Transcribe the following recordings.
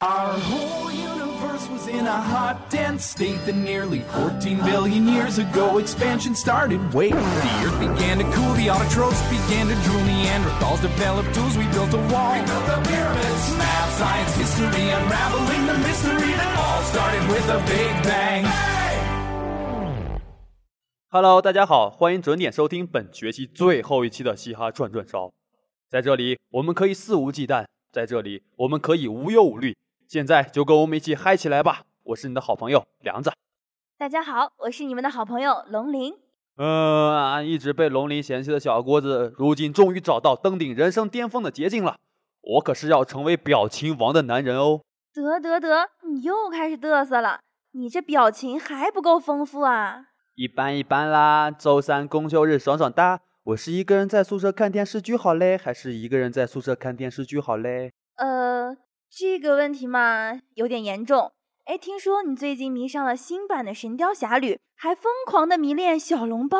Our whole universe was in a hot, dense state that nearly 14 billion years ago expansion started. Wait, the earth began to cool, the autotrophs began to drool, Neanderthals developed tools, we built a wall. We built the pyramids. Math, science, history, unraveling the mystery that all started with a big bang. Hello，大家好，欢迎准点收听本学期最后一期的嘻哈转转烧。在这里，我们可以肆无忌惮；在这里，我们可以无忧无虑。 现在就跟我们一起嗨起来吧！我是你的好朋友梁子。大家好，我是你们的好朋友龙鳞。嗯，一直被龙鳞嫌弃的小郭子，如今终于找到登顶人生巅峰的捷径了。我可是要成为表情王的男人哦！得得得，你又开始嘚瑟了。你这表情还不够丰富啊！一般一般啦，周三公休日爽爽哒。我是一个人在宿舍看电视剧好嘞，还是一个人在宿舍看电视剧好嘞？呃，这个问题嘛，有点严重。哎，听说你最近迷上了新版的《神雕侠侣》，还疯狂的迷恋小笼包。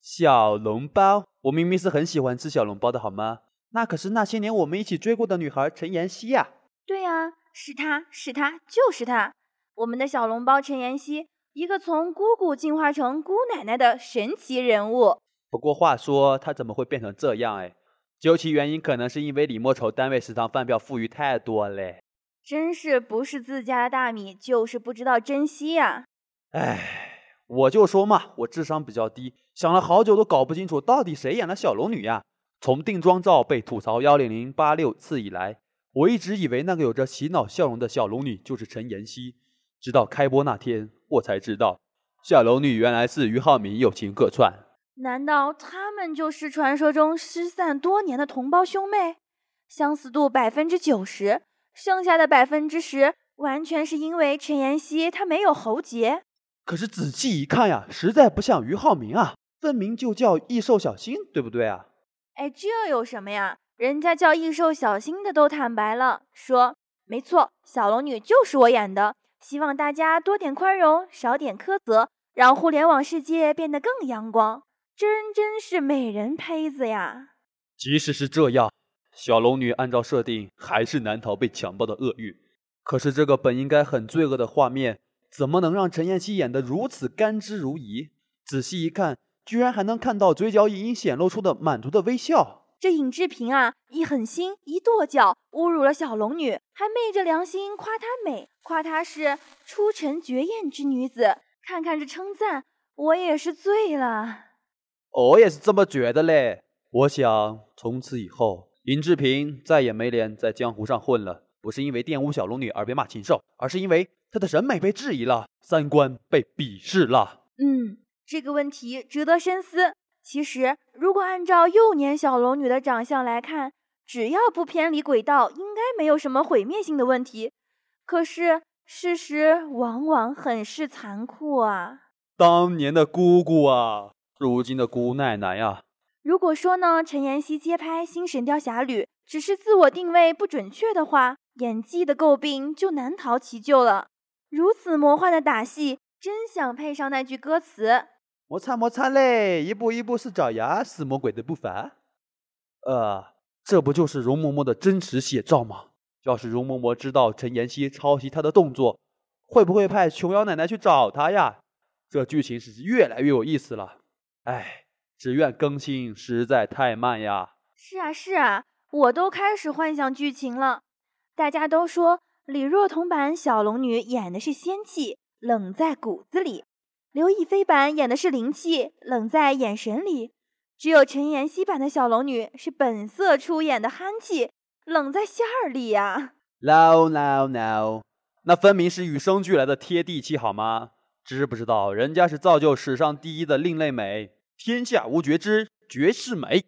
小笼包？我明明是很喜欢吃小笼包的好吗？那可是那些年我们一起追过的女孩陈妍希呀。对呀，是她是她就是她，我们的小笼包陈妍希，一个从姑姑进化成姑奶奶的神奇人物。不过话说，她怎么会变成这样？哎，究其原因，可能是因为李莫愁单位食堂饭票富裕太多嘞。真是不是自家的大米，就是不知道珍惜呀。哎，我就说嘛，我智商比较低，想了好久都搞不清楚到底谁演了小龙女呀。从定妆照被吐槽幺零零八六次以来，我一直以为那个有着洗脑笑容的小龙女就是陈妍希，直到开播那天，我才知道，小龙女原来是俞灏明友情客串。难道他们就是传说中失散多年的同胞兄妹？相似度百分之九十，剩下的百分之十完全是因为陈妍希她没有喉结。可是仔细一看呀，实在不像俞灏明啊，分明就叫易瘦小新，对不对啊？哎，这有什么呀？人家叫易瘦小新的都坦白了，说没错，小龙女就是我演的。希望大家多点宽容，少点苛责，让互联网世界变得更阳光。真真是美人胚子呀！即使是这样，小龙女按照设定还是难逃被强暴的厄运。可是这个本应该很罪恶的画面，怎么能让陈妍希演得如此甘之如饴？仔细一看，居然还能看到嘴角隐隐显露出的满足的微笑。这尹志平啊，一狠心，一跺脚，侮辱了小龙女，还昧着良心夸她美，夸她是出尘绝艳之女子。看看这称赞，我也是醉了。我也是这么觉得嘞。我想从此以后，尹志平再也没脸在江湖上混了。不是因为玷污小龙女而被骂禽兽，而是因为他的审美被质疑了，三观被鄙视了。嗯，这个问题值得深思。其实，如果按照幼年小龙女的长相来看，只要不偏离轨道，应该没有什么毁灭性的问题。可是，事实往往很是残酷啊。当年的姑姑啊。如今的姑奶奶呀，如果说呢，陈妍希接拍《新神雕侠侣》只是自我定位不准确的话，演技的诟病就难逃其咎了。如此魔幻的打戏，真想配上那句歌词：“摩擦摩擦嘞，一步一步是爪牙，是魔鬼的步伐。”呃，这不就是容嬷嬷的真实写照吗？要是容嬷嬷知道陈妍希抄袭她的动作，会不会派琼瑶奶奶去找她呀？这剧情是越来越有意思了。哎，只怨更新实在太慢呀！是啊，是啊，我都开始幻想剧情了。大家都说李若彤版小龙女演的是仙气，冷在骨子里；刘亦菲版演的是灵气，冷在眼神里；只有陈妍希版的小龙女是本色出演的憨气，冷在馅儿里呀！No no no，那分明是与生俱来的贴地气，好吗？知不知道人家是造就史上第一的另类美？天下无绝之绝世美。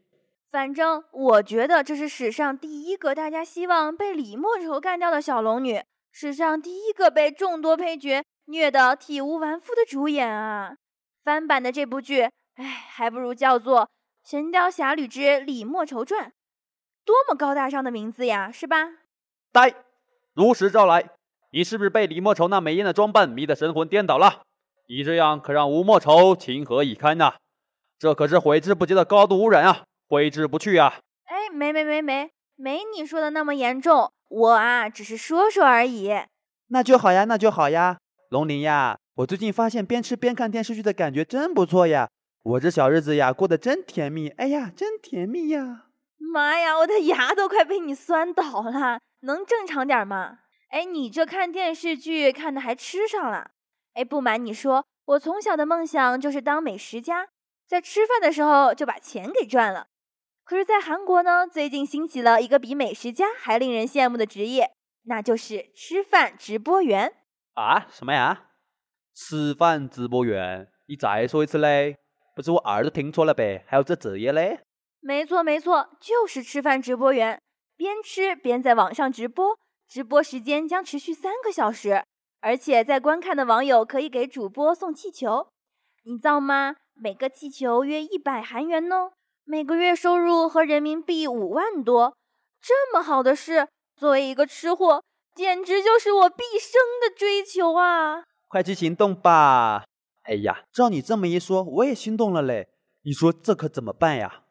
反正我觉得这是史上第一个大家希望被李莫愁干掉的小龙女，史上第一个被众多配角虐得体无完肤的主演啊！翻版的这部剧，哎，还不如叫做《神雕侠侣之李莫愁传》，多么高大上的名字呀，是吧？呆，如实招来，你是不是被李莫愁那美艳的装扮迷得神魂颠倒了？你这样可让吴莫愁情何以堪呐？这可是挥之不去的高度污染啊！挥之不去啊！哎，没没没没，没你说的那么严重，我啊只是说说而已。那就好呀，那就好呀，龙鳞呀，我最近发现边吃边看电视剧的感觉真不错呀，我这小日子呀过得真甜蜜，哎呀，真甜蜜呀！妈呀，我的牙都快被你酸倒了，能正常点吗？哎，你这看电视剧看的还吃上了？哎，不瞒你说，我从小的梦想就是当美食家，在吃饭的时候就把钱给赚了。可是，在韩国呢，最近兴起了一个比美食家还令人羡慕的职业，那就是吃饭直播员啊！什么呀？吃饭直播员？你再说一次嘞？不是我耳朵听错了呗？还有这职业嘞？没错，没错，就是吃饭直播员，边吃边在网上直播，直播时间将持续三个小时，而且在观看的网友可以给主播送气球，你造吗？每个气球约一百韩元呢。每个月收入和人民币五万多，这么好的事，作为一个吃货，简直就是我毕生的追求啊！快去行动吧！哎呀，照你这么一说，我也心动了嘞。你说这可怎么办呀？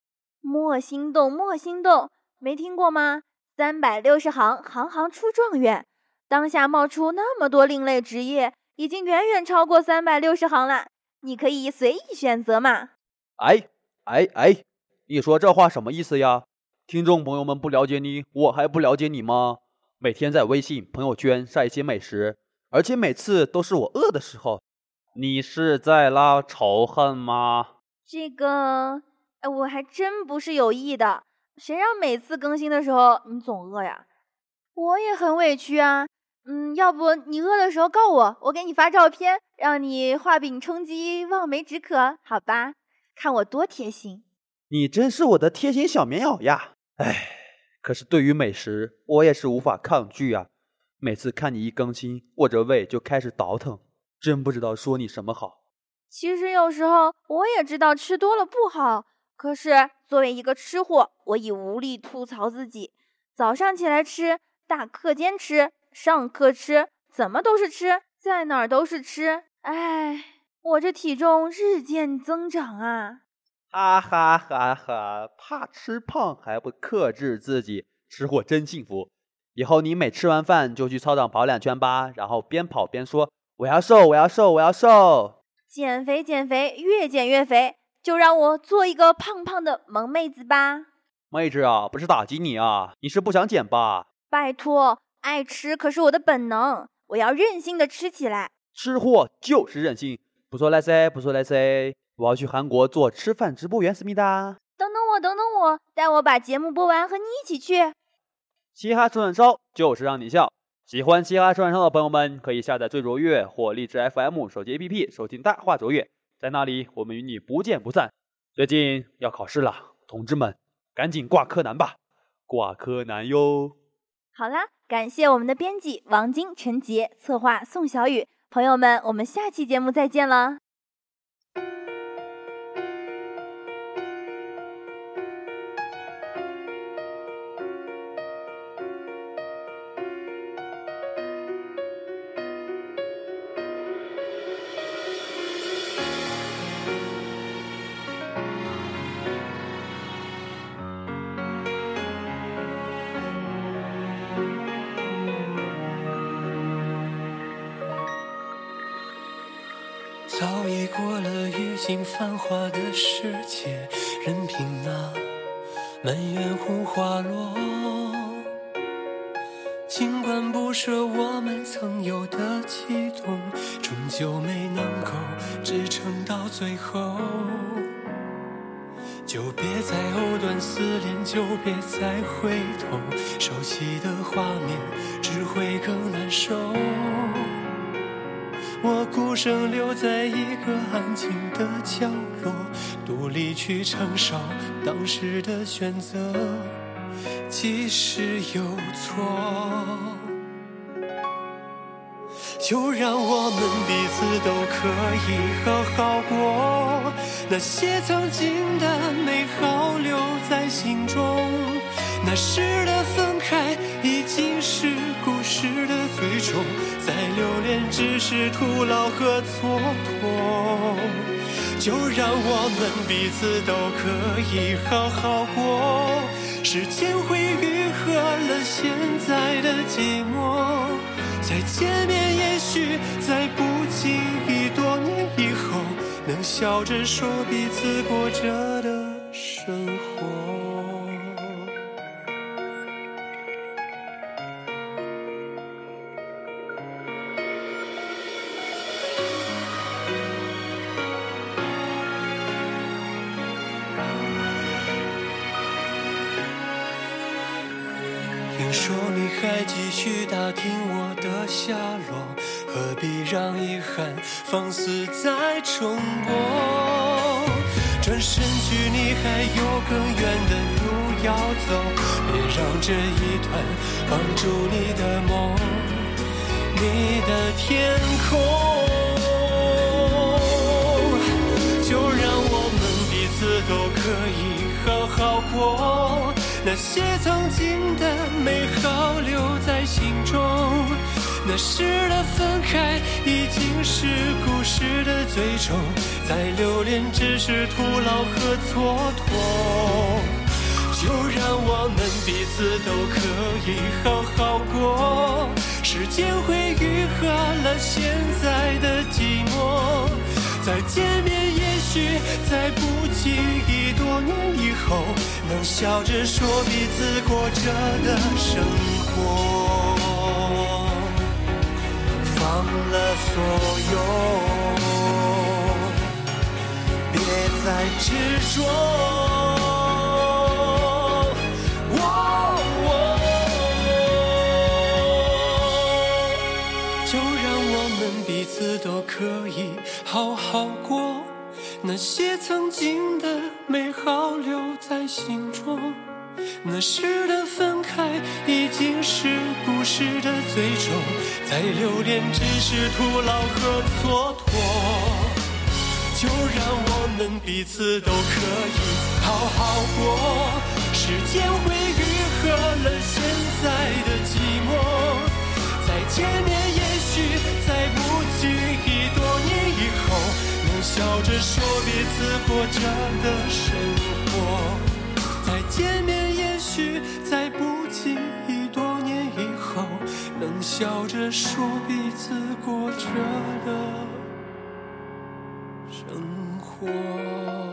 莫心动，莫心动，没听过吗？三百六十行，行行出状元。当下冒出那么多另类职业，已经远远超过三百六十行了。你可以随意选择嘛。哎哎哎！你说这话什么意思呀？听众朋友们不了解你，我还不了解你吗？每天在微信朋友圈晒一些美食，而且每次都是我饿的时候，你是在拉仇恨吗？这个，哎，我还真不是有意的。谁让每次更新的时候你总饿呀？我也很委屈啊。嗯，要不你饿的时候告我，我给你发照片，让你画饼充饥，望梅止渴，好吧？看我多贴心。你真是我的贴心小棉袄呀！哎，可是对于美食，我也是无法抗拒啊。每次看你一更新，我这胃就开始倒腾，真不知道说你什么好。其实有时候我也知道吃多了不好，可是作为一个吃货，我已无力吐槽自己。早上起来吃，大课间吃，上课吃，怎么都是吃，在哪儿都是吃。哎，我这体重日渐增长啊！哈哈哈哈！怕吃胖还不克制自己，吃货真幸福。以后你每吃完饭就去操场跑两圈吧，然后边跑边说：“我要瘦，我要瘦，我要瘦。”减肥，减肥，越减越肥，就让我做一个胖胖的萌妹子吧。妹子啊，不是打击你啊，你是不想减吧？拜托，爱吃可是我的本能，我要任性的吃起来。吃货就是任性，不说来塞，不说来塞。我要去韩国做吃饭直播员，思密达。等等我，等等我，待我把节目播完，和你一起去。嘻哈吃串烧就是让你笑。喜欢嘻哈吃串烧的朋友们，可以下载最卓越或荔枝 FM 手机 APP 收听大话卓越，在那里我们与你不见不散。最近要考试了，同志们，赶紧挂科难吧，挂科难哟。好啦，感谢我们的编辑王晶、陈杰，策划宋小雨。朋友们，我们下期节目再见了。早已过了欲尽繁华的世界，任凭那满园红花落。尽管不舍我们曾有的激动，终究没能够支撑到最后。就别再藕断丝连，就别再回头，熟悉的画面只会更难受。我孤身留在一个安静的角落，独立去承受当时的选择，即使有错，就让我们彼此都可以好好过。那些曾经的美好留在心中，那时的分开已经是故事的最终。再留恋只是徒劳和蹉跎，就让我们彼此都可以好好过。时间会愈合了现在的寂寞。再见面，也许在不经意多年以后，能笑着说彼此过着的生活。你还继续打听我的下落，何必让遗憾放肆再重播？转身去你还有更远的路要走，别让这一段绑住你的梦，你的天空。就让我们彼此都可以好好过。那些曾经的美好留在心中，那时的分开已经是故事的最终，再留恋只是徒劳和蹉跎。就让我们彼此都可以好好过，时间会愈合了现在的寂寞，再见面也许在不经意多年以后。能笑着说彼此过着的生活，放了所有，别再执着。再留恋只是徒劳和蹉跎。就让我们彼此都可以好好过，时间会愈合了现在的寂寞。再见面，也许在不经意多年以后。能笑着说彼此过着的生活，再见面，也许在不经意，冷笑着说彼此过着的生活。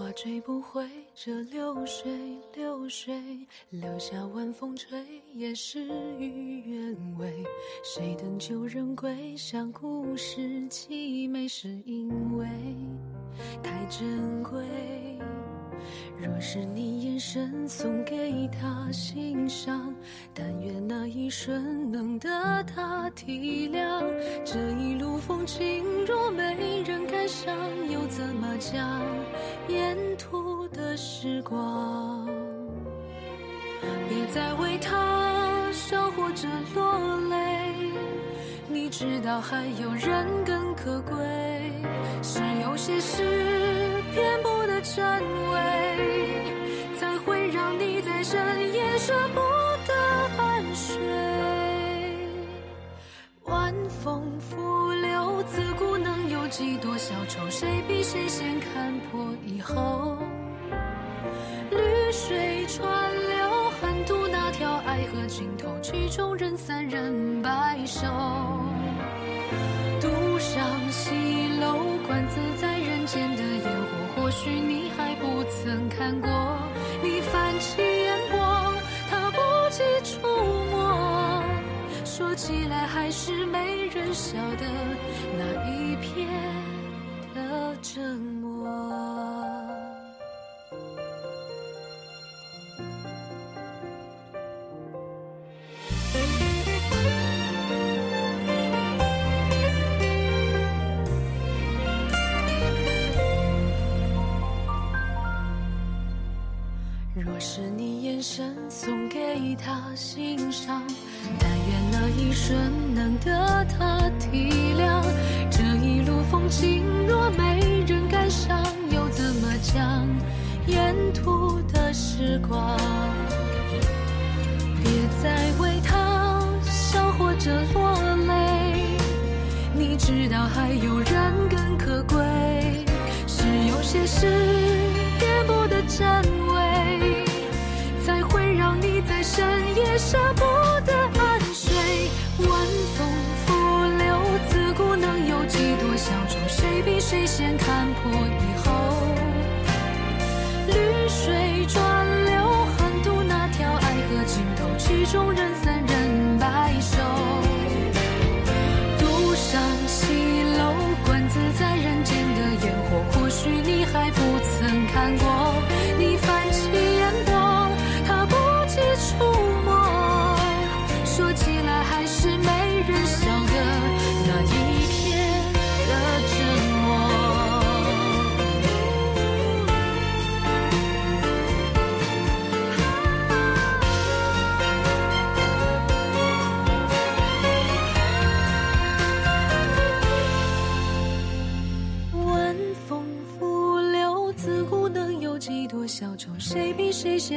花追不回这流水，流水留下晚风吹，也事与愿违。谁等旧人归？想故事凄美，是因为太珍贵。若是你眼神送给他欣赏，但愿那一瞬能得他体谅。这一路风景若没人感伤，又怎么讲沿途的时光？别再为他笑或者落泪，你知道还有人更可贵。是有些事偏不真伪，才会让你在深夜舍不得安睡。晚风拂柳，自古能有几多小愁？谁比谁先看破以后？绿水川流，横渡那条爱河尽头，曲终人散人白首。曾看过。你泛起烟波，他不及触摸，说起来还是没人晓得那一生送给他欣赏，但愿那一瞬能得他体谅。这一路风景若没人感伤，又怎么讲沿途的时光？别再为他笑或者落泪，你知道还有人更可贵，是有些事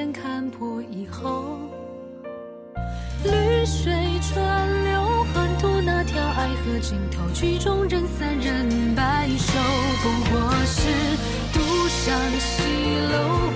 眼看破以后？绿水川流，横渡那条爱河尽头，曲终人散人白首。不过是独上西楼，